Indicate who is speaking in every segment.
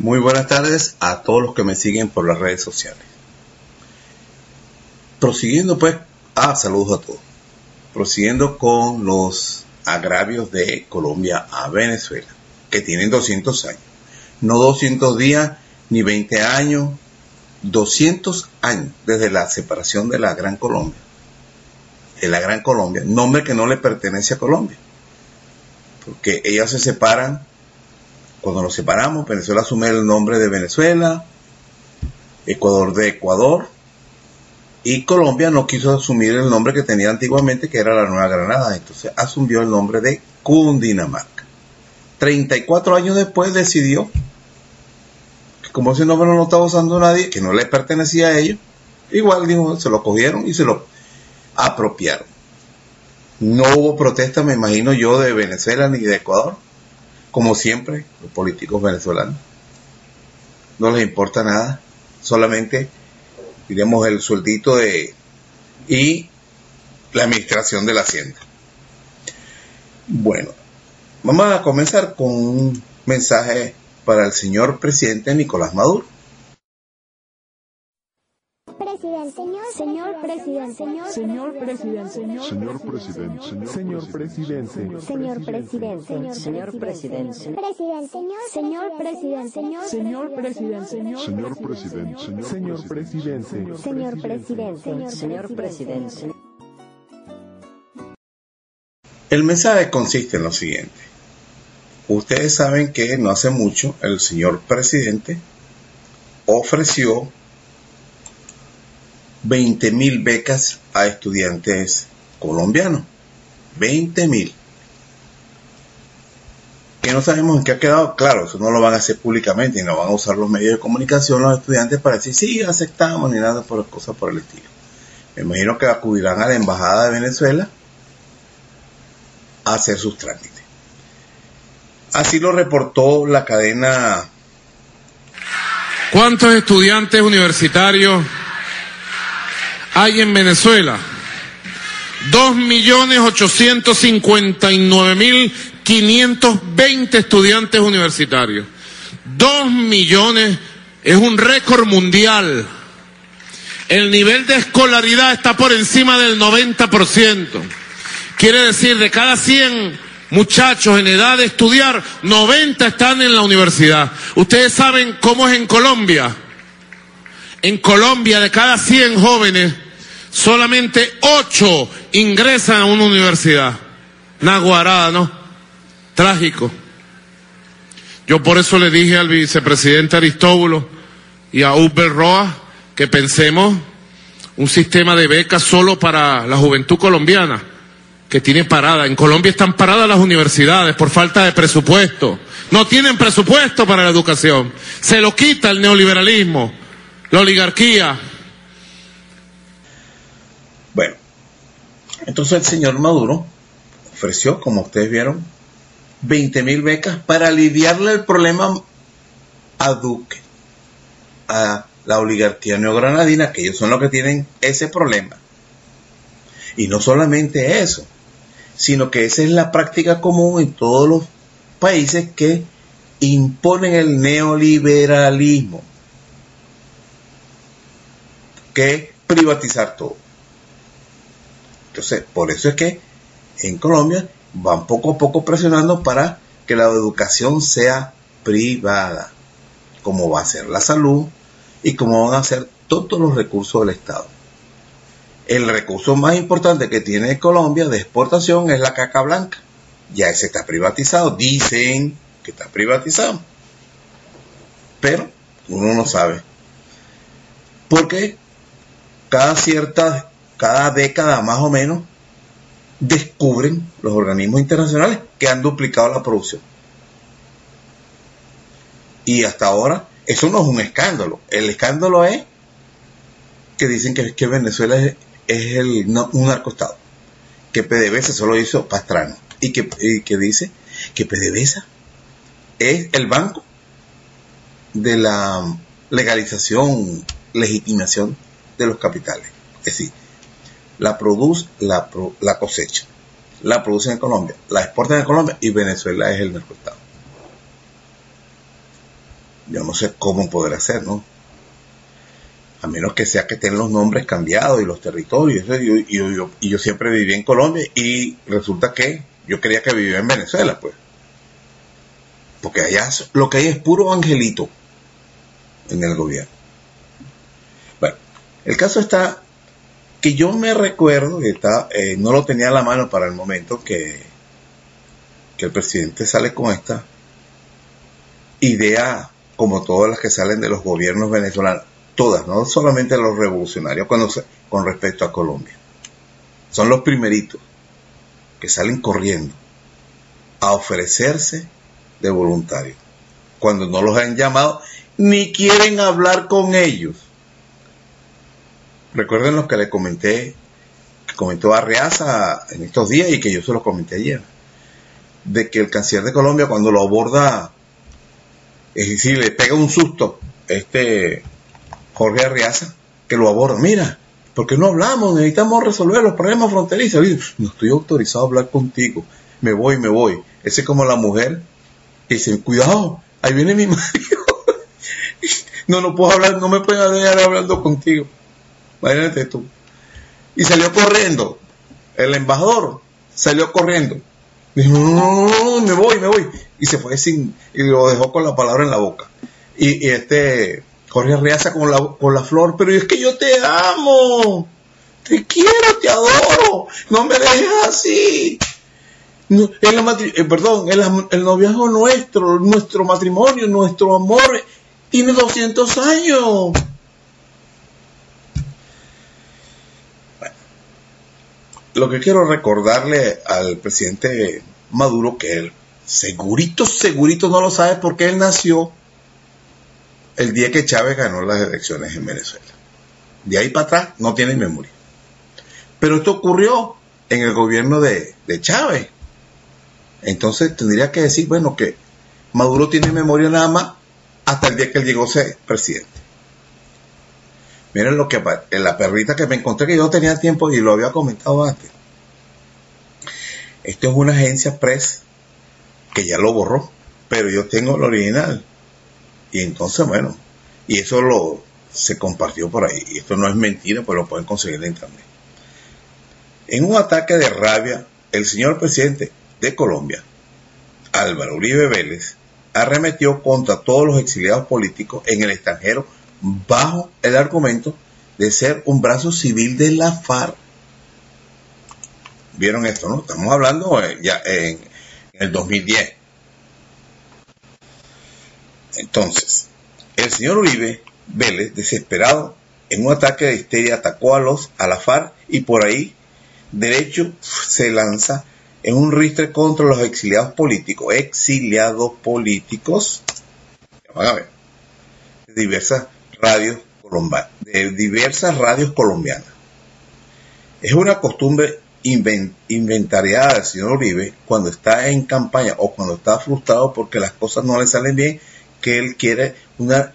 Speaker 1: Muy buenas tardes a todos los que me siguen por las redes sociales. Prosiguiendo pues, ah, saludos a todos. Prosiguiendo con los agravios de Colombia a Venezuela, que tienen 200 años. No 200 días ni 20 años, 200 años desde la separación de la Gran Colombia. De la Gran Colombia, nombre que no le pertenece a Colombia. Porque ellas se separan cuando nos separamos, Venezuela asume el nombre de Venezuela, Ecuador de Ecuador, y Colombia no quiso asumir el nombre que tenía antiguamente, que era la Nueva Granada, entonces asumió el nombre de Cundinamarca. 34 años después decidió que como ese nombre no lo estaba usando nadie, que no le pertenecía a ellos, igual dijo, se lo cogieron y se lo apropiaron. No hubo protesta, me imagino yo, de Venezuela ni de Ecuador como siempre, los políticos venezolanos. No les importa nada, solamente, diremos, el sueldito de, y la administración de la hacienda. Bueno, vamos a comenzar con un mensaje para el señor presidente Nicolás Maduro
Speaker 2: presidente, señor, señor presidente, señor,
Speaker 3: señor presidente, señor,
Speaker 4: señor presidente,
Speaker 3: señor presidente,
Speaker 2: señor presidente,
Speaker 5: señor presidente,
Speaker 2: señor presidente,
Speaker 3: señor, señor presidente, señor,
Speaker 4: señor presidente,
Speaker 3: señor presidente,
Speaker 2: señor presidente,
Speaker 5: señor presidente.
Speaker 1: El mensaje consiste en lo siguiente. Ustedes saben que no hace mucho el señor presidente ofreció 20 mil becas a estudiantes colombianos. 20 mil. Que no sabemos en qué ha quedado. Claro, eso no lo van a hacer públicamente y no van a usar los medios de comunicación los estudiantes para decir sí, aceptamos ni nada por cosas por el estilo. Me imagino que acudirán a la Embajada de Venezuela a hacer sus trámites. Así lo reportó la cadena.
Speaker 6: ¿Cuántos estudiantes universitarios hay en Venezuela 2.859.520 estudiantes universitarios. 2 millones es un récord mundial. El nivel de escolaridad está por encima del 90%. Quiere decir, de cada 100 muchachos en edad de estudiar, 90 están en la universidad. Ustedes saben cómo es en Colombia. En Colombia, de cada 100 jóvenes, solamente 8 ingresan a una universidad. Naguarada, ¿no? Trágico. Yo por eso le dije al vicepresidente Aristóbulo y a Uber Roa que pensemos un sistema de becas solo para la juventud colombiana que tiene parada. En Colombia están paradas las universidades por falta de presupuesto. No tienen presupuesto para la educación. Se lo quita el neoliberalismo la oligarquía.
Speaker 1: Bueno, entonces el señor Maduro ofreció, como ustedes vieron, 20 mil becas para aliviarle el problema a Duque, a la oligarquía neogranadina, que ellos son los que tienen ese problema. Y no solamente eso, sino que esa es la práctica común en todos los países que imponen el neoliberalismo, que es privatizar todo. Por eso es que en Colombia van poco a poco presionando para que la educación sea privada, como va a ser la salud y como van a ser todos los recursos del Estado. El recurso más importante que tiene Colombia de exportación es la caca blanca. Ya ese está privatizado. Dicen que está privatizado. Pero uno no sabe. Porque cada cierta, cada década más o menos, descubren los organismos internacionales que han duplicado la producción. Y hasta ahora, eso no es un escándalo. El escándalo es que dicen que, que Venezuela es, es un narcostado. Que PDVSA solo hizo Pastrana. Y que, y que dice que PDVSA es el banco de la legalización, legitimación de los capitales. Es decir, la produce, la, la cosecha, la producen en Colombia, la exportan en Colombia y Venezuela es el narcotráfico. Yo no sé cómo poder hacer, ¿no? A menos que sea que estén los nombres cambiados y los territorios. Y yo siempre viví en Colombia y resulta que yo creía que vivía en Venezuela, pues. Porque allá lo que hay es puro angelito en el gobierno. Bueno, el caso está que yo me recuerdo, que está, eh, no lo tenía a la mano para el momento, que, que el presidente sale con esta idea, como todas las que salen de los gobiernos venezolanos, todas, no solamente los revolucionarios, cuando se- con respecto a Colombia. Son los primeritos que salen corriendo a ofrecerse de voluntarios, cuando no los han llamado ni quieren hablar con ellos. Recuerden lo que le comenté, que comentó Arreaza en estos días y que yo se lo comenté ayer, de que el canciller de Colombia cuando lo aborda, es decir, le pega un susto este Jorge Arreaza, que lo aborda, mira, ¿por qué no hablamos? Necesitamos resolver los problemas fronterizos. No estoy autorizado a hablar contigo, me voy, me voy. Ese es como la mujer que dice, cuidado, ahí viene mi marido. no, no puedo hablar, no me pueden dejar hablando contigo. Imagínate tú. Y salió corriendo. El embajador salió corriendo. Dijo, no, me voy, me voy. Y se fue sin, y lo dejó con la palabra en la boca. Y, este, Jorge Riaza con la, con la flor, pero es que yo te amo. Te quiero, te adoro. No me dejes así. El matri- eh, perdón, el noviazgo nuestro, nuestro matrimonio, nuestro amor, tiene 200 años. Lo que quiero recordarle al presidente Maduro que él segurito, segurito no lo sabe porque él nació el día que Chávez ganó las elecciones en Venezuela. De ahí para atrás no tiene memoria. Pero esto ocurrió en el gobierno de, Chávez. Entonces tendría que decir, bueno, que Maduro tiene memoria nada más hasta el día que él llegó a ser presidente. Miren lo que la perrita que me encontré que yo tenía tiempo y lo había comentado antes. Esto es una agencia press que ya lo borró, pero yo tengo el original. Y entonces, bueno, y eso lo se compartió por ahí. Y esto no es mentira, pues lo pueden conseguir en internet. En un ataque de rabia, el señor presidente de Colombia, Álvaro Uribe Vélez, arremetió contra todos los exiliados políticos en el extranjero bajo el argumento de ser un brazo civil de la FARC. ¿Vieron esto, no? Estamos hablando eh, ya en, en el 2010. Entonces, el señor Uribe Vélez, desesperado en un ataque de histeria, atacó a los a la FARC y por ahí derecho se lanza en un ristre contra los exiliados políticos, exiliados políticos, van a ver, diversas radios colombianas, de diversas radios colombianas. Es una costumbre inven- inventariada del señor Uribe cuando está en campaña o cuando está frustrado porque las cosas no le salen bien, que él quiere una,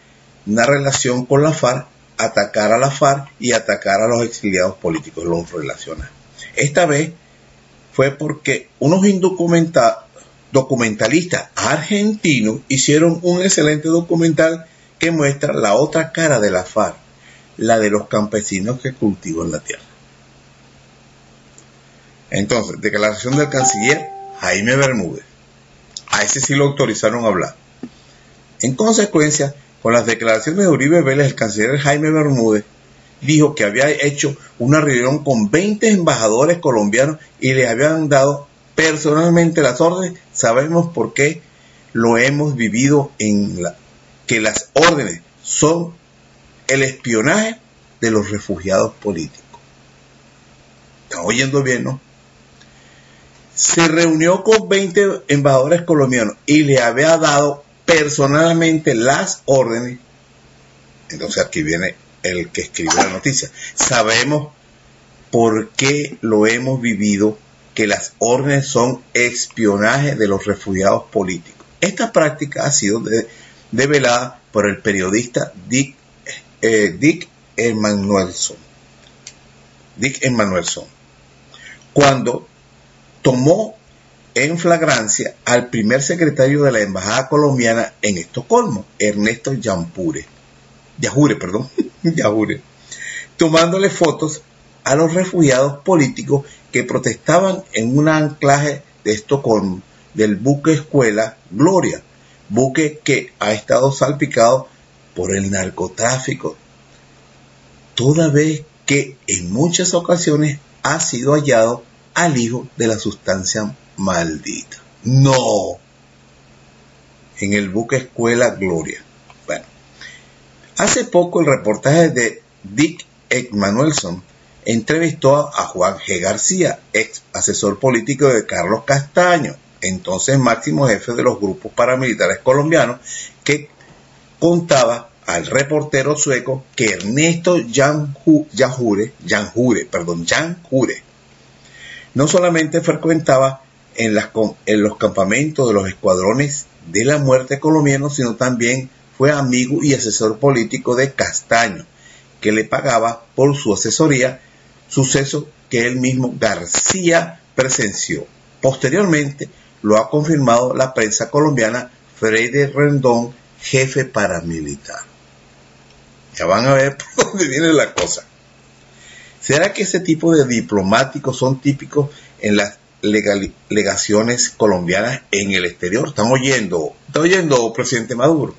Speaker 1: una relación con la FARC, atacar a la FARC y atacar a los exiliados políticos, los relaciona. Esta vez fue porque unos indocumenta- documentalistas argentinos hicieron un excelente documental que muestra la otra cara de la FARC, la de los campesinos que cultivan la tierra. Entonces, declaración del canciller Jaime Bermúdez. A ese sí lo autorizaron a hablar. En consecuencia, con las declaraciones de Uribe Vélez, el canciller Jaime Bermúdez dijo que había hecho una reunión con 20 embajadores colombianos y les habían dado personalmente las órdenes. Sabemos por qué lo hemos vivido en la, que las órdenes son el espionaje de los refugiados políticos. ¿Están oyendo bien, no? Se reunió con 20 embajadores colombianos y le había dado personalmente las órdenes. Entonces aquí viene el que escribió la noticia. Sabemos por qué lo hemos vivido, que las órdenes son espionaje de los refugiados políticos. Esta práctica ha sido de- develada por el periodista Dick, eh, Dick Emanuelson. Dick Emanuelson. Cuando tomó en flagrancia al primer secretario de la Embajada colombiana en Estocolmo, Ernesto Yampure. Yajure, perdón, Yajure, tomándole fotos a los refugiados políticos que protestaban en un anclaje de Estocolmo del buque escuela Gloria, buque que ha estado salpicado por el narcotráfico, toda vez que en muchas ocasiones ha sido hallado al hijo de la sustancia maldita. No, en el buque escuela Gloria. Bueno, Hace poco el reportaje de Dick Emanuelson entrevistó a Juan G. García, ex asesor político de Carlos Castaño, entonces máximo jefe de los grupos paramilitares colombianos, que contaba al reportero sueco que Ernesto Janju- Yajure, Janjure, perdón, Janjure, no solamente frecuentaba en, en los campamentos de los escuadrones de la muerte colombianos, sino también fue amigo y asesor político de Castaño, que le pagaba por su asesoría, suceso que él mismo García presenció. Posteriormente lo ha confirmado la prensa colombiana Freire Rendón, jefe paramilitar. Ya van a ver por dónde viene la cosa. ¿Será que ese tipo de diplomáticos son típicos en las legaciones colombianas en el exterior? ¿Están oyendo? ¿Está oyendo, presidente Maduro?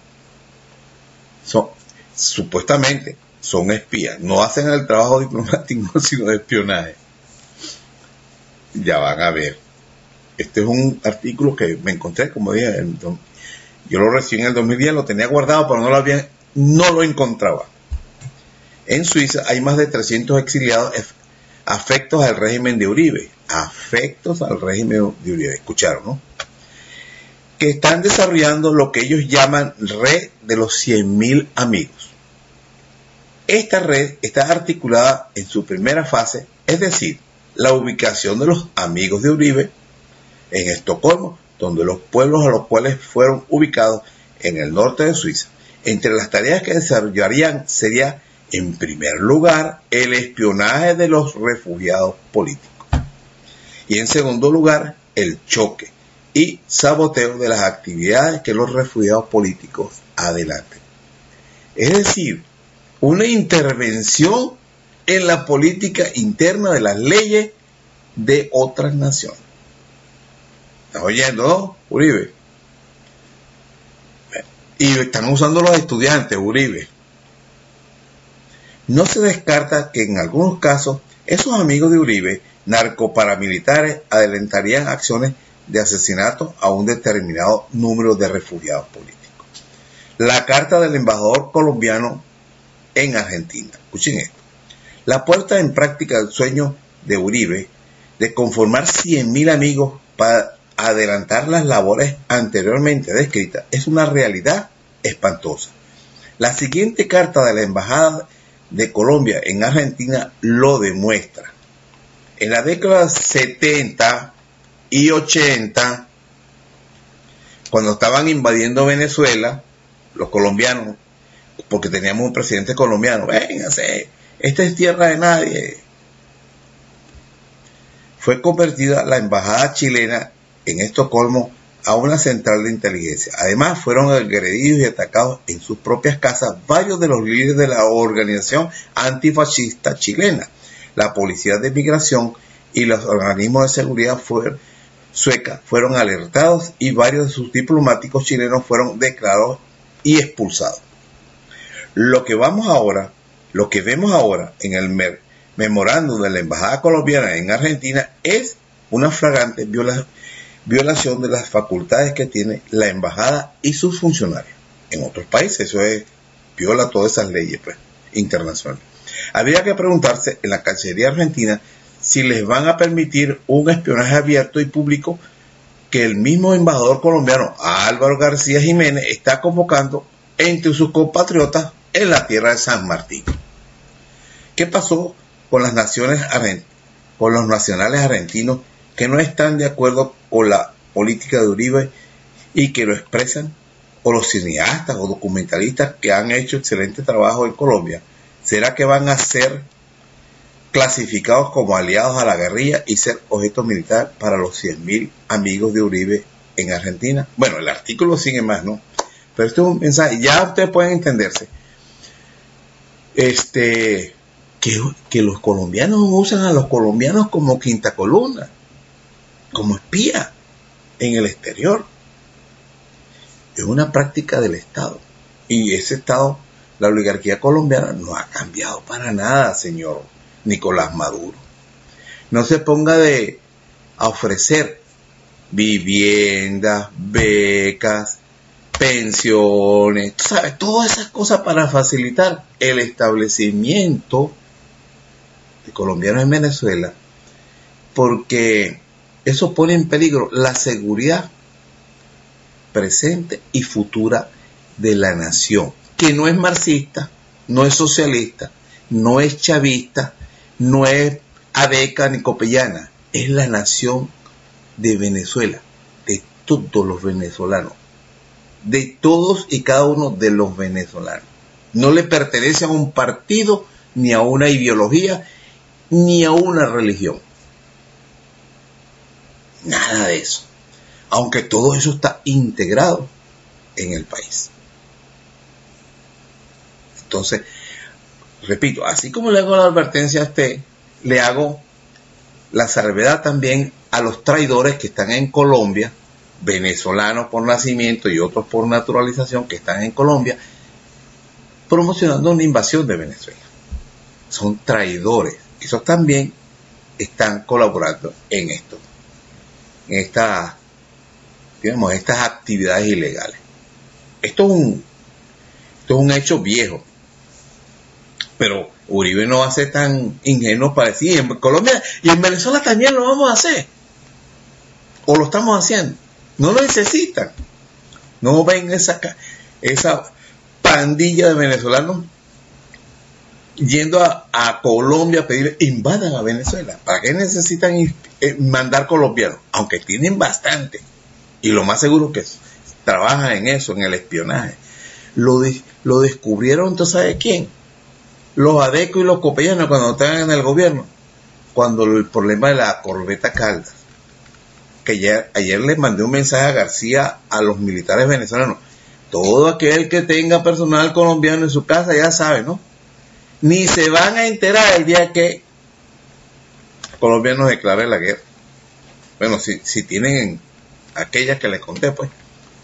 Speaker 1: Supuestamente son espías. No hacen el trabajo diplomático, sino de espionaje. Ya van a ver. Este es un artículo que me encontré, como dije, yo lo recibí en el 2010, lo tenía guardado, pero no lo había, no lo encontraba. En Suiza hay más de 300 exiliados afectos al régimen de Uribe. Afectos al régimen de Uribe. Escucharon, ¿no? Que están desarrollando lo que ellos llaman red de los 100.000 amigos. Esta red está articulada en su primera fase, es decir, la ubicación de los amigos de Uribe en Estocolmo, donde los pueblos a los cuales fueron ubicados en el norte de Suiza. Entre las tareas que desarrollarían sería, en primer lugar, el espionaje de los refugiados políticos. Y en segundo lugar, el choque y saboteo de las actividades que los refugiados políticos adelanten. Es decir, una intervención en la política interna de las leyes de otras naciones. ¿Estás oyendo, Uribe? Y están usando los estudiantes, Uribe. No se descarta que en algunos casos esos amigos de Uribe, narcoparamilitares, adelantarían acciones de asesinato a un determinado número de refugiados políticos. La carta del embajador colombiano en Argentina. Escuchen esto. La puerta en práctica del sueño de Uribe de conformar 100.000 amigos para adelantar las labores anteriormente descritas es una realidad espantosa. La siguiente carta de la Embajada de Colombia en Argentina lo demuestra. En la década 70 y 80, cuando estaban invadiendo Venezuela, los colombianos, porque teníamos un presidente colombiano, véngase, esta es tierra de nadie. fue convertida la embajada chilena en Estocolmo a una central de inteligencia. Además, fueron agredidos y atacados en sus propias casas varios de los líderes de la organización antifascista chilena. La Policía de Migración y los organismos de seguridad sueca fueron alertados y varios de sus diplomáticos chilenos fueron declarados y expulsados. Lo que vamos ahora, lo que vemos ahora en el memorándum de la Embajada colombiana en Argentina es una flagrante viola violación de las facultades que tiene la embajada y sus funcionarios. En otros países eso es, viola todas esas leyes pues, internacionales. Habría que preguntarse en la Cancillería Argentina si les van a permitir un espionaje abierto y público que el mismo embajador colombiano Álvaro García Jiménez está convocando entre sus compatriotas en la tierra de San Martín. ¿Qué pasó con las naciones con los nacionales argentinos que no están de acuerdo con la política de Uribe y que lo expresan, o los cineastas o documentalistas que han hecho excelente trabajo en Colombia, ¿será que van a ser clasificados como aliados a la guerrilla y ser objeto militar para los 100.000 amigos de Uribe en Argentina? Bueno, el artículo sigue más, ¿no? Pero esto es un mensaje, ya ustedes pueden entenderse. Este, que, que los colombianos usan a los colombianos como quinta columna como espía en el exterior. Es una práctica del Estado. Y ese Estado, la oligarquía colombiana, no ha cambiado para nada, señor Nicolás Maduro. No se ponga de a ofrecer viviendas, becas, pensiones, ¿sabes? Todas esas cosas para facilitar el establecimiento de colombianos en Venezuela, porque eso pone en peligro la seguridad presente y futura de la nación, que no es marxista, no es socialista, no es chavista, no es adeca ni copellana, es la nación de Venezuela, de todos los venezolanos, de todos y cada uno de los venezolanos. No le pertenece a un partido, ni a una ideología, ni a una religión. Nada de eso. Aunque todo eso está integrado en el país. Entonces, repito, así como le hago la advertencia a usted, le hago la salvedad también a los traidores que están en Colombia, venezolanos por nacimiento y otros por naturalización que están en Colombia, promocionando una invasión de Venezuela. Son traidores. Esos también están colaborando en esto estas, digamos, estas actividades ilegales. Esto es un, esto es un hecho viejo, pero Uribe no va a ser tan ingenuo para decir, en Colombia y en Venezuela también lo vamos a hacer, o lo estamos haciendo, no lo necesitan, no ven esa, esa pandilla de venezolanos yendo a, Colombia a pedir, invadan a Venezuela. ¿Para qué necesitan eh, mandar colombianos? Aunque tienen bastante. Y lo más seguro que trabajan en eso, en el espionaje. Lo, lo descubrieron, ¿tú sabes quién? Los adecos y los copellanos cuando estaban en el gobierno. Cuando el problema de la corbeta Caldas. Que ayer, ayer les mandé un mensaje a García a los militares venezolanos. Todo aquel que tenga personal colombiano en su casa ya sabe, ¿no? Ni se van a enterar el día que Colombia nos declare la guerra. Bueno, si, si tienen aquellas que les conté, pues,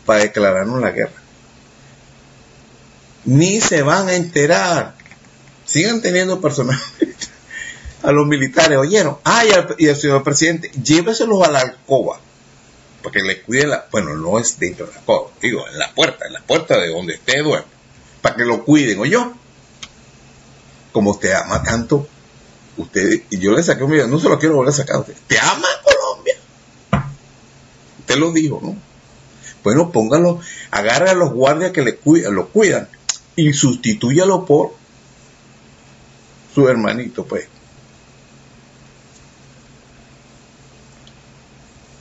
Speaker 1: para declararnos la guerra. Ni se van a enterar. Sigan teniendo personal a los militares, oyeron. Ah, y el, señor presidente, lléveselos a la alcoba. Para que le cuiden la. Bueno, no es dentro de la alcoba, digo, en la puerta, en la puerta de donde esté duerme. Para que lo cuiden, ¿oyó? Como usted ama tanto, usted, y yo le saqué un video, no se lo quiero volver a sacar usted, te ama Colombia. Usted lo dijo, ¿no? Bueno, póngalo, agarre a los guardias que le cuidan, lo cuidan y sustitúyalo por su hermanito, pues.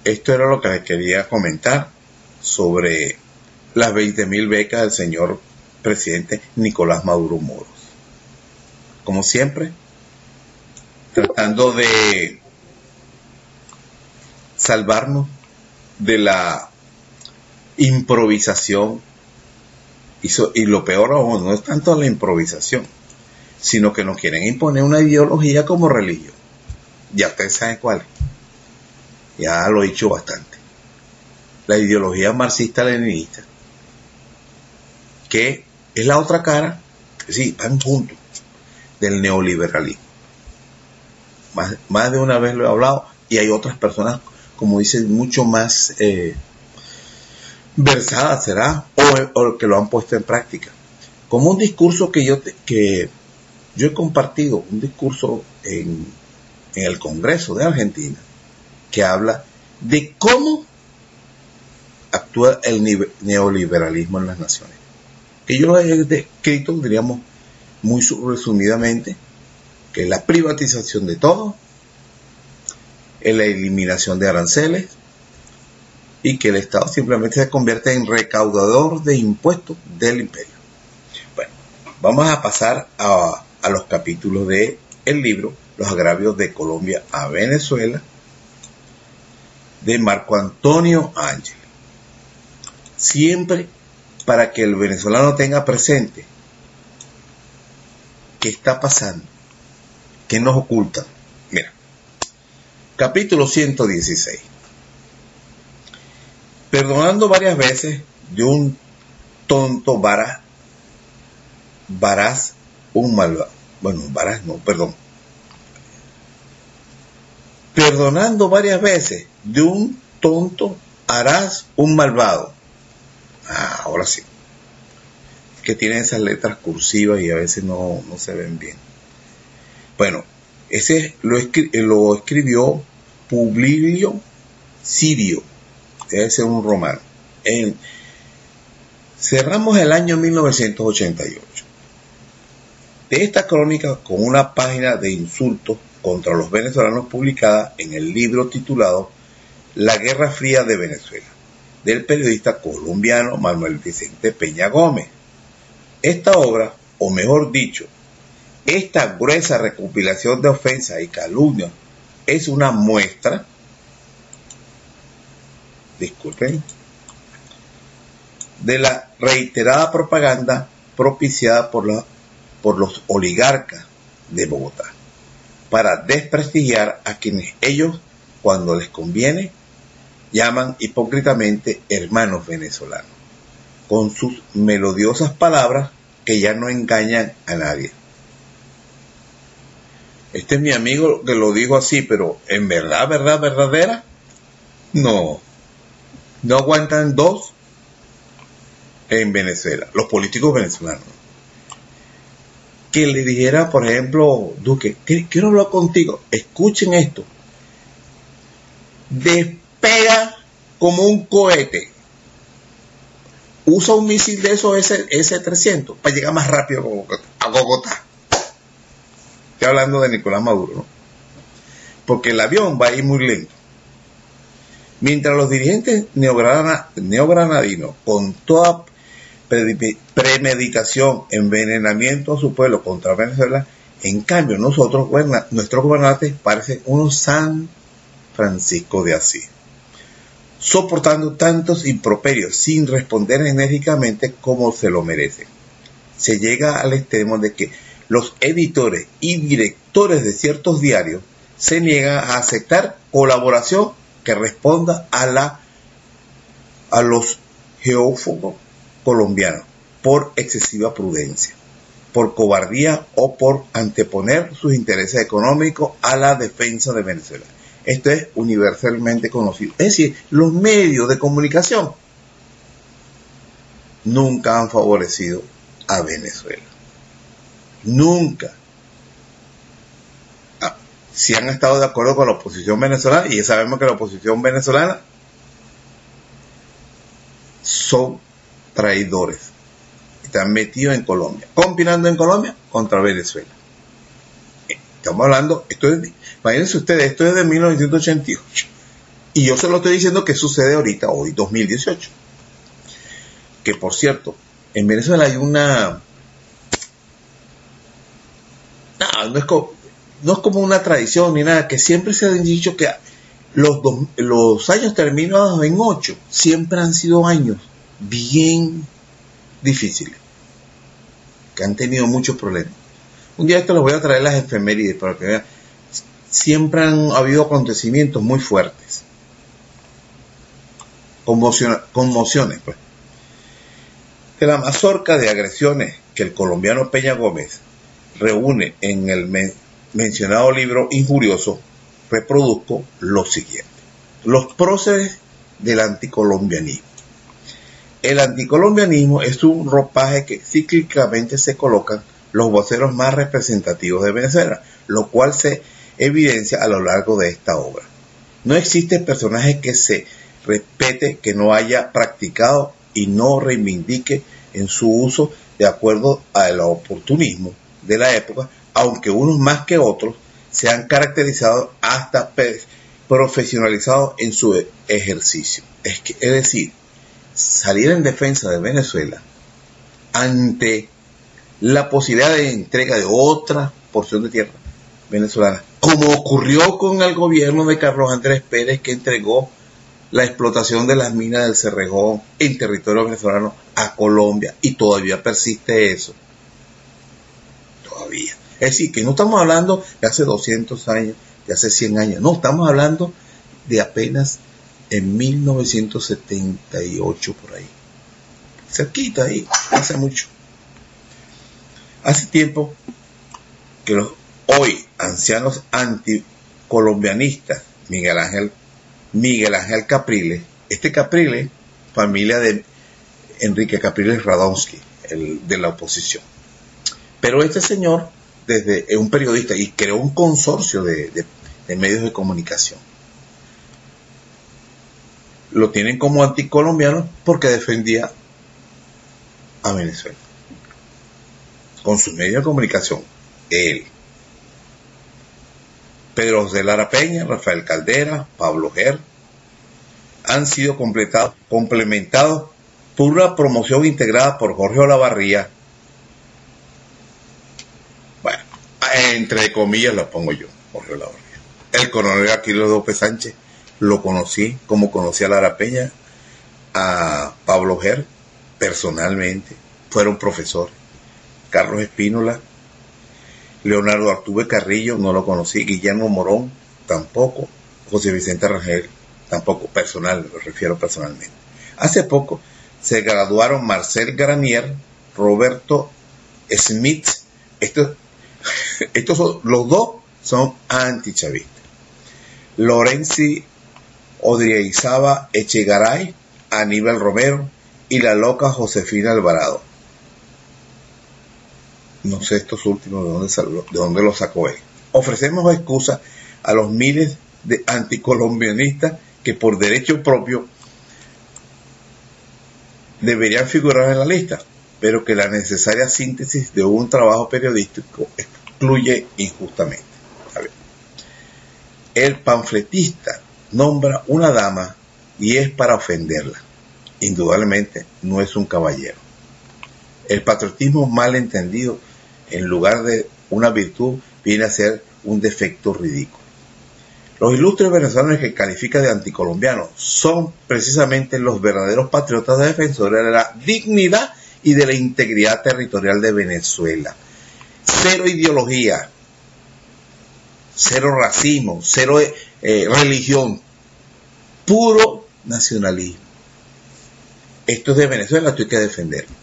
Speaker 1: Esto era lo que les quería comentar sobre las 20.000 becas del señor presidente Nicolás Maduro Moro como siempre, tratando de salvarnos de la improvisación. Y, lo peor aún, no es tanto la improvisación, sino que nos quieren imponer una ideología como religión. Ya ustedes saben cuál. Ya lo he dicho bastante. La ideología marxista-leninista, que es la otra cara, sí, van juntos, del neoliberalismo. Más, de una vez lo he hablado y hay otras personas, como dicen, mucho más eh, versadas, ¿será? O, que lo han puesto en práctica. Como un discurso que yo, que yo he compartido, un discurso en, en el Congreso de Argentina, que habla de cómo actúa el neoliberalismo en las naciones. Que yo lo he descrito, diríamos, muy su- resumidamente, que es la privatización de todo, es la eliminación de aranceles y que el Estado simplemente se convierte en recaudador de impuestos del imperio. Bueno, vamos a pasar a, a los capítulos de libro Los agravios de Colombia a Venezuela de Marco Antonio Ángel. Siempre para que el venezolano tenga presente qué está pasando, qué nos ocultan. Mira, capítulo 116. Perdonando varias veces de un tonto varaz, varaz, un malvado. Bueno, varaz no, perdón. Perdonando varias veces de un tonto harás un malvado. Ah, ahora sí. Que tienen esas letras cursivas y a veces no, no se ven bien. Bueno, ese lo, escri- lo escribió Publio Sirio, debe ser un romano. Cerramos el año 1988. De esta crónica con una página de insultos contra los venezolanos publicada en el libro titulado La Guerra Fría de Venezuela, del periodista colombiano Manuel Vicente Peña Gómez. Esta obra, o mejor dicho, esta gruesa recopilación de ofensas y calumnias es una muestra, disculpen, de la reiterada propaganda propiciada por, los oligarcas de Bogotá para desprestigiar a quienes ellos, cuando les conviene, llaman hipócritamente hermanos venezolanos, con sus melodiosas palabras que ya no engañan a nadie. Este es mi amigo que lo dijo así, pero en verdad, verdad, verdadera, no. No aguantan dos en Venezuela, los políticos venezolanos. Que le dijera, por ejemplo, Duque, "Que- quiero hablar contigo, escuchen esto. Despega como un cohete. Usa un misil de esos S- S-300 para llegar más rápido a Bogotá-. Estoy hablando de Nicolás Maduro, ¿no? Porque el avión va a ir muy lento. Mientras los dirigentes neograna- neogranadinos, con toda pre- premeditación, envenenamiento a su pueblo contra Venezuela, en cambio nosotros, nuestros gobernantes, parecen unos San Francisco de Asís, soportando tantos improperios sin responder enérgicamente como se lo merecen. Se llega al extremo de que los editores y directores de ciertos diarios se niegan a aceptar colaboración que responda a la a los geófobos colombianos por excesiva prudencia, por cobardía o por anteponer sus intereses económicos a la defensa de Venezuela. Esto es universalmente conocido. Es decir, los medios de comunicación nunca han favorecido a Venezuela. Nunca. Ah, Si han estado de acuerdo con la oposición venezolana, y sabemos que la oposición venezolana son traidores. Están metidos en Colombia, conspirando en Colombia contra Venezuela. Estamos hablando, esto es, imagínense ustedes, esto es de 1988. Y yo se lo estoy diciendo que sucede ahorita, hoy, 2018. Que por cierto, en Venezuela hay una... No, no es, co- no es como una tradición ni nada, que siempre se ha dicho que los, los años terminados en ocho siempre han sido años bien difíciles, que han tenido muchos problemas. Un día esto les voy a traer las efemérides para que vean. Siempre han habido acontecimientos muy fuertes. Conmociones, pues. De la mazorca de agresiones que el colombiano Peña Gómez reúne en el men- mencionado libro injurioso, reproduzco lo siguiente. Los próceres del anticolombianismo. El anticolombianismo es un ropaje que cíclicamente se colocan los voceros más representativos de Venezuela, lo cual se evidencia a lo largo de esta obra. No existe personaje que se respete que no haya practicado y no reivindique en su uso de acuerdo al oportunismo de la época, aunque unos más que otros se han caracterizado hasta profesionalizados en su ejercicio. Es, es decir, salir en defensa de Venezuela ante la posibilidad de entrega de otra porción de tierra venezolana, como ocurrió con el gobierno de Carlos Andrés Pérez que entregó la explotación de las minas del Cerrejón en territorio venezolano a Colombia y todavía persiste eso. Todavía. Es decir, que no estamos hablando de hace 200 años, de hace 100 años, no, estamos hablando de apenas en 1978 por ahí. Cerquita ahí, hace mucho. Hace tiempo que los hoy ancianos anticolombianistas, Miguel Ángel, Miguel Ángel Capriles, este Capriles, familia de Enrique Capriles Radonsky, el de la oposición. Pero este señor, desde es un periodista y creó un consorcio de, de- de medios de comunicación. Lo tienen como anticolombiano porque defendía a Venezuela. Con sus medios de comunicación, él. Pedro José Lara Peña, Rafael Caldera, Pablo Ger, han sido completados, complementados por una promoción integrada por Jorge Olavarría. Bueno, entre comillas lo pongo yo, Jorge Olavarría. El coronel Aquilo López Sánchez lo conocí como conocí a Lara Peña, a Pablo Ger personalmente, fueron profesores. Carlos Espínola, Leonardo Artube Carrillo, no lo conocí, Guillermo Morón, tampoco, José Vicente Rangel, tampoco, personal, me refiero personalmente. Hace poco se graduaron Marcel Granier, Roberto Smith, estos, estos son, los dos son antichavistas. Lorenzi Odrieizaba Echegaray, Aníbal Romero y la loca Josefina Alvarado. No sé estos últimos de dónde, salió- de dónde los sacó él. Ofrecemos excusa a los miles de anticolombianistas que por derecho propio deberían figurar en la lista, pero que la necesaria síntesis de un trabajo periodístico excluye injustamente. El panfletista nombra una dama y es para ofenderla. Indudablemente no es un caballero. El patriotismo mal entendido, en lugar de una virtud, viene a ser un defecto ridículo. Los ilustres venezolanos que califica de anticolombianos son precisamente los verdaderos patriotas defensores de la dignidad y de la integridad territorial de Venezuela. Cero ideología, cero racismo, cero eh, religión, puro nacionalismo. Esto es de Venezuela, esto hay que defenderlo.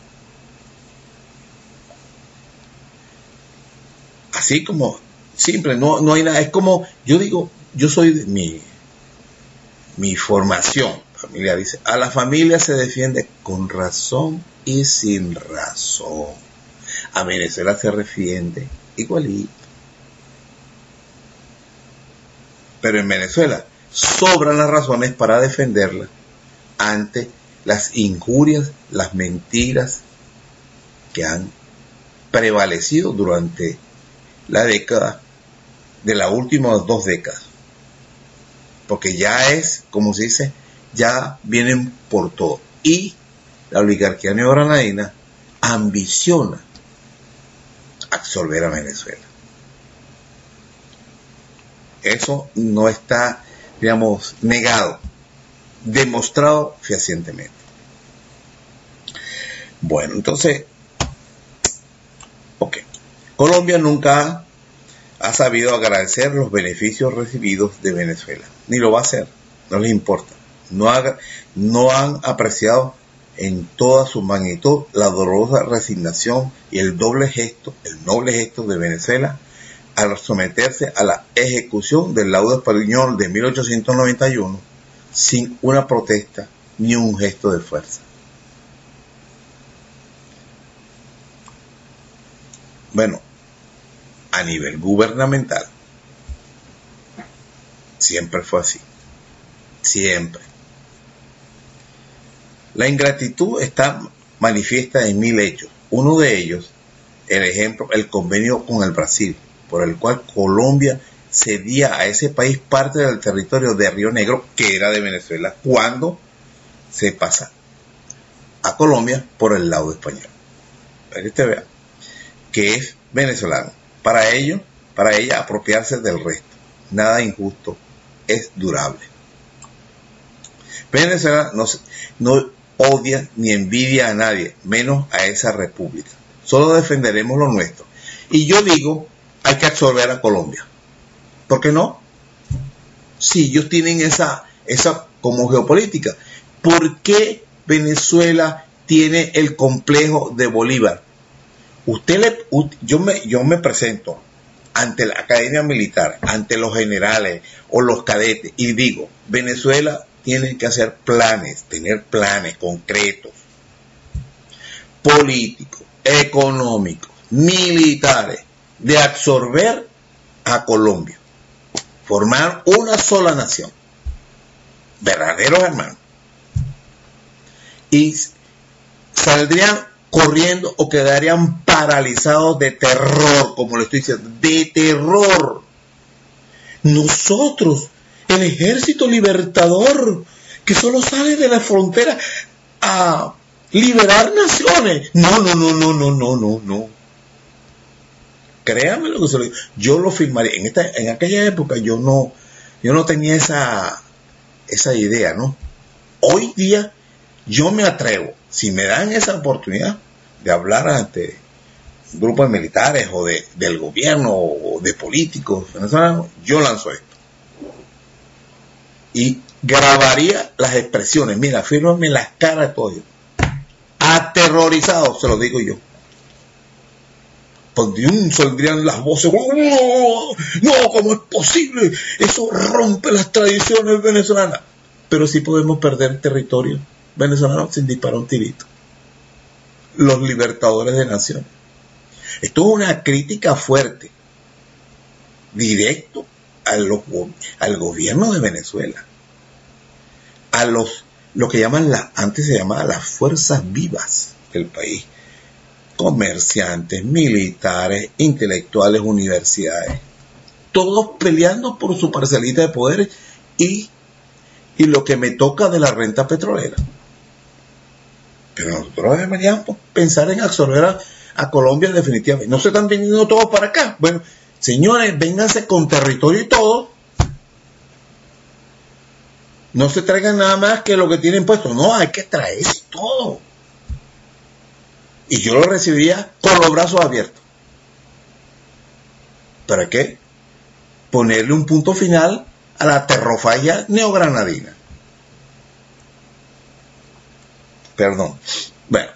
Speaker 1: Así como simple, no, no hay nada, es como, yo digo, yo soy de mi, mi formación familiar, dice, a la familia se defiende con razón y sin razón. A Venezuela se defiende igualito. Pero en Venezuela sobran las razones para defenderla ante las injurias, las mentiras que han prevalecido durante la década de las últimas dos décadas. Porque ya es, como se dice, ya vienen por todo. Y la oligarquía neogranadina ambiciona absorber a Venezuela. Eso no está digamos, negado, demostrado fehacientemente. Bueno, entonces, ok. Colombia nunca ha sabido agradecer los beneficios recibidos de Venezuela, ni lo va a hacer, no les importa. No, han apreciado en toda su magnitud la dolorosa resignación y el doble gesto, el noble gesto de Venezuela al someterse a la ejecución del laudo español de 1891 sin una protesta ni un gesto de fuerza. Bueno, a nivel gubernamental, siempre fue así. Siempre. La ingratitud está manifiesta en mil hechos. Uno de ellos, el ejemplo, el convenio con el Brasil, por el cual Colombia cedía a ese país parte del territorio de Río Negro, que era de Venezuela, cuando se pasa a Colombia por el lado español. Para usted vea que es venezolano. Para ello, para ella apropiarse del resto. Nada injusto, es durable. Venezuela no, no odia ni envidia a nadie, menos a esa república. Solo defenderemos lo nuestro. Y yo digo, hay que absorber a Colombia. ¿Por qué no? Si ellos tienen esa, esa como geopolítica. ¿Por qué Venezuela tiene el complejo de Bolívar? Usted le, yo me, yo me presento ante la Academia Militar, ante los generales o los cadetes y digo, Venezuela tienen que hacer planes, tener planes concretos, políticos, económicos, militares, de absorber a Colombia, formar una sola nación, verdaderos hermanos, y saldrían corriendo o quedarían paralizados de terror, como le estoy diciendo, de terror. Nosotros el ejército libertador que solo sale de la frontera a liberar naciones. No, no, no, no, no, no, no, no. Créame lo que se lo digo. Yo lo firmaría. En, esta, en aquella época yo no, yo no tenía esa, esa idea, ¿no? Hoy día yo me atrevo, si me dan esa oportunidad de hablar ante grupos militares o de, del gobierno o de políticos yo lanzo esto y grabaría las expresiones. Mira, fírmame las caras de todos. Aterrorizados, se lo digo yo. Pues un saldrían las voces. No, ¿cómo es posible? Eso rompe las tradiciones venezolanas. Pero sí podemos perder territorio venezolano sin disparar un tirito. Los libertadores de naciones. Esto es una crítica fuerte, directo al gobierno de Venezuela, a los, lo que llaman la, antes se llamaba las fuerzas vivas del país, comerciantes, militares, intelectuales, universidades, todos peleando por su parcelita de poder y, y lo que me toca de la renta petrolera. Pero nosotros deberíamos pensar en absorber a, Colombia definitivamente. No se están viniendo todos para acá. Bueno, Señores, vénganse con territorio y todo. No se traigan nada más que lo que tienen puesto. No, hay que traerse todo. Y yo lo recibiría con los brazos abiertos. ¿Para qué? Ponerle un punto final a la terrofalla neogranadina. Perdón. Bueno.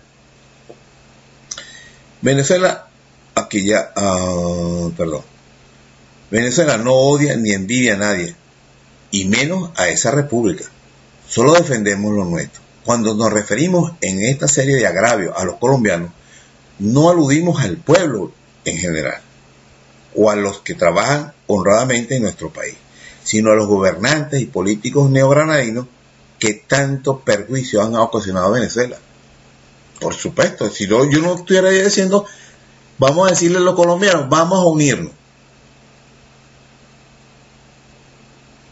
Speaker 1: Venezuela, aquí ya, ah, perdón. Venezuela no odia ni envidia a nadie, y menos a esa república. Solo defendemos lo nuestro. Cuando nos referimos en esta serie de agravios a los colombianos, no aludimos al pueblo en general, o a los que trabajan honradamente en nuestro país, sino a los gobernantes y políticos neogranadinos que tanto perjuicio han ocasionado a Venezuela. Por supuesto, si yo no estuviera diciendo, vamos a decirle a los colombianos, vamos a unirnos.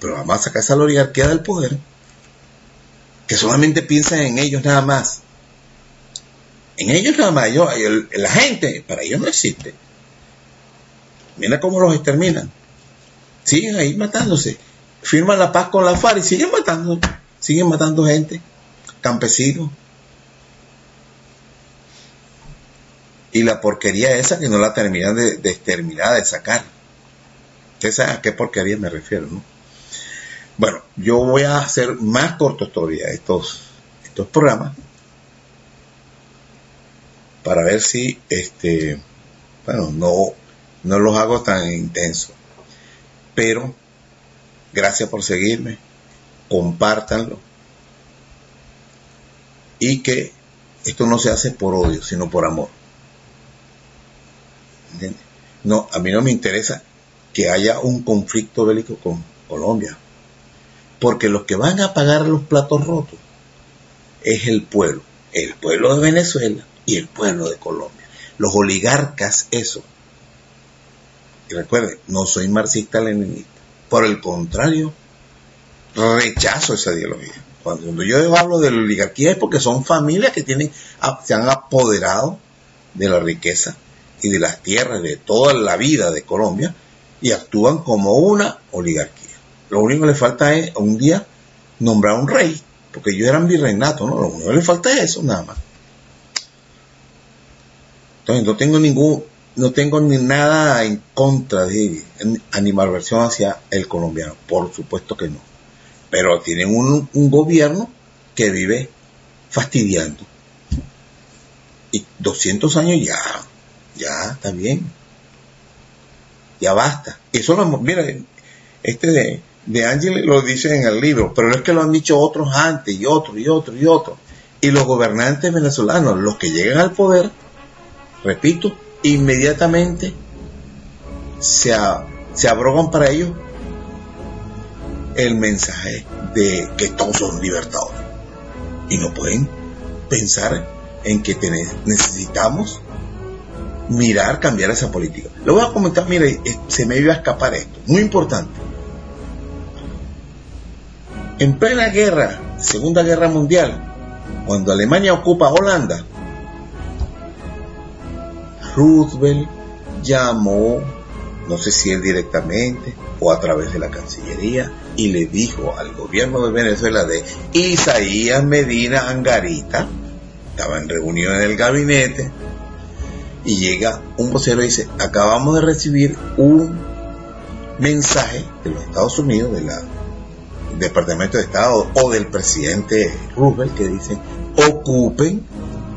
Speaker 1: pero vamos a sacar esa oligarquía del poder, que solamente piensan en ellos nada más. En ellos nada más, ellos, la gente, para ellos no existe. Mira cómo los exterminan. Siguen ahí matándose. firman la paz con la FARC y siguen matando, siguen matando gente, campesinos. Y la porquería esa que no la terminan de, de exterminar, de sacar. ¿Usted sabe a qué porquería me refiero, no? Bueno, yo voy a hacer más cortos todavía estos, estos programas para ver si este bueno no no los hago tan intensos pero gracias por seguirme compártanlo y que esto no se hace por odio sino por amor no a mí no me interesa que haya un conflicto bélico con Colombia porque los que van a pagar los platos rotos es el pueblo el pueblo de Venezuela y el pueblo de Colombia. Los oligarcas, eso. Y recuerden, no soy marxista-leninista. Por el contrario, rechazo esa ideología. Cuando yo hablo de la oligarquía es porque son familias que tienen, se han apoderado de la riqueza y de las tierras de toda la vida de Colombia y actúan como una oligarquía. Lo único que le falta es un día nombrar un rey, porque ellos eran virreinatos, ¿no? Lo único que le falta es eso, nada más. Entonces no tengo ningún, no tengo ni nada en contra de animalversión hacia el colombiano, por supuesto que no. Pero tienen un, gobierno que vive fastidiando. Y 200 años ya, ya está bien. Ya basta. Eso lo, mira, este de, de Ángel lo dice en el libro, pero es que lo han dicho otros antes y otros y otros y otros. Y los gobernantes venezolanos, los que llegan al poder, repito, inmediatamente se, se abrogan para ellos el mensaje de que todos son libertadores. Y no pueden pensar en que necesitamos mirar, cambiar esa política. Lo voy a comentar, mire, se me iba a escapar esto, muy importante. En plena guerra, Segunda Guerra Mundial, cuando Alemania ocupa Holanda, Roosevelt llamó, no sé si él directamente o a través de la Cancillería, y le dijo al gobierno de Venezuela de Isaías Medina Angarita, estaba en reunión en el gabinete, y llega un vocero y dice, acabamos de recibir un mensaje de los Estados Unidos, del Departamento de Estado o del presidente Roosevelt, que dice, ocupen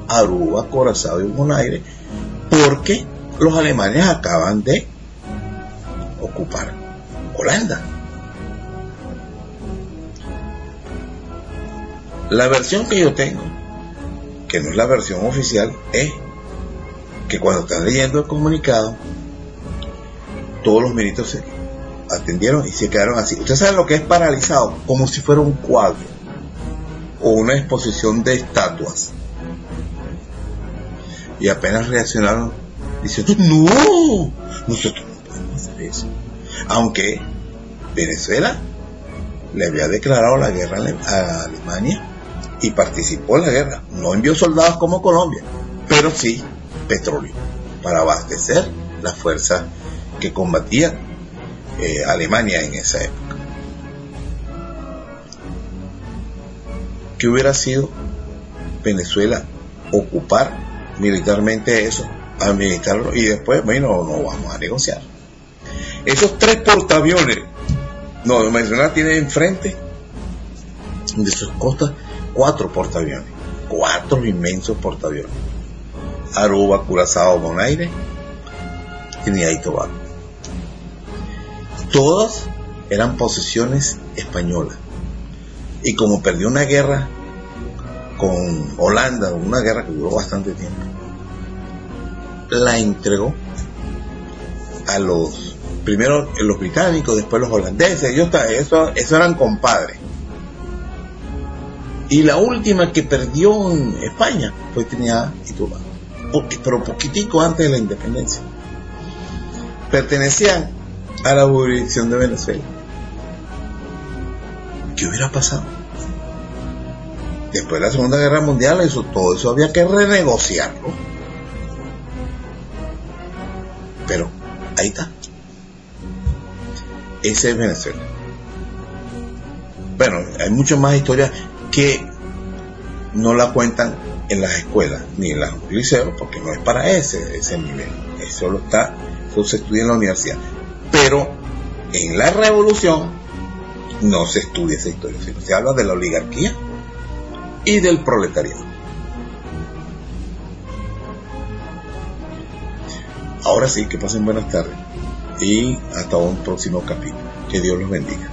Speaker 1: Aruba, Corazao y Bonaire, porque los alemanes acaban de ocupar Holanda. La versión que yo tengo, que no es la versión oficial, es que cuando están leyendo el comunicado, todos los ministros se atendieron y se quedaron así. Ustedes saben lo que es paralizado, como si fuera un cuadro o una exposición de estatuas. Y apenas reaccionaron diciendo, no, nosotros no podemos hacer eso. Aunque Venezuela le había declarado la guerra a Alemania y participó en la guerra. No envió soldados como Colombia, pero sí petróleo para abastecer las fuerzas que combatían eh, Alemania en esa época. ¿Qué hubiera sido Venezuela ocupar militarmente eso, administrarlo y después, bueno, no vamos a negociar? Esos tres portaaviones, no, Venezuela tiene enfrente de sus costas cuatro portaaviones, cuatro inmensos portaaviones. Aruba, Curazao, Bonaire, y Tobago. Todas eran posesiones españolas. Y como perdió una guerra con Holanda, una guerra que duró bastante tiempo, la entregó a los, primero los británicos, después los holandeses, ellos eso, eso eran compadres. Y la última que perdió en España fue Trinidad y Tobago, pero poquitico antes de la independencia. Pertenecían a la jurisdicción de Venezuela. ¿Qué hubiera pasado? Después de la Segunda Guerra Mundial, eso, todo eso había que renegociarlo. Pero ahí está. Ese es Venezuela. Bueno, hay muchas más historias que no la cuentan en las escuelas ni en los liceos porque no es para ese, ese nivel. Eso lo está, eso se estudia en la universidad. Pero en la revolución no se estudia esa historia, se habla de la oligarquía y del proletariado. Ahora sí, que pasen buenas tardes y hasta un próximo capítulo. Que Dios los bendiga.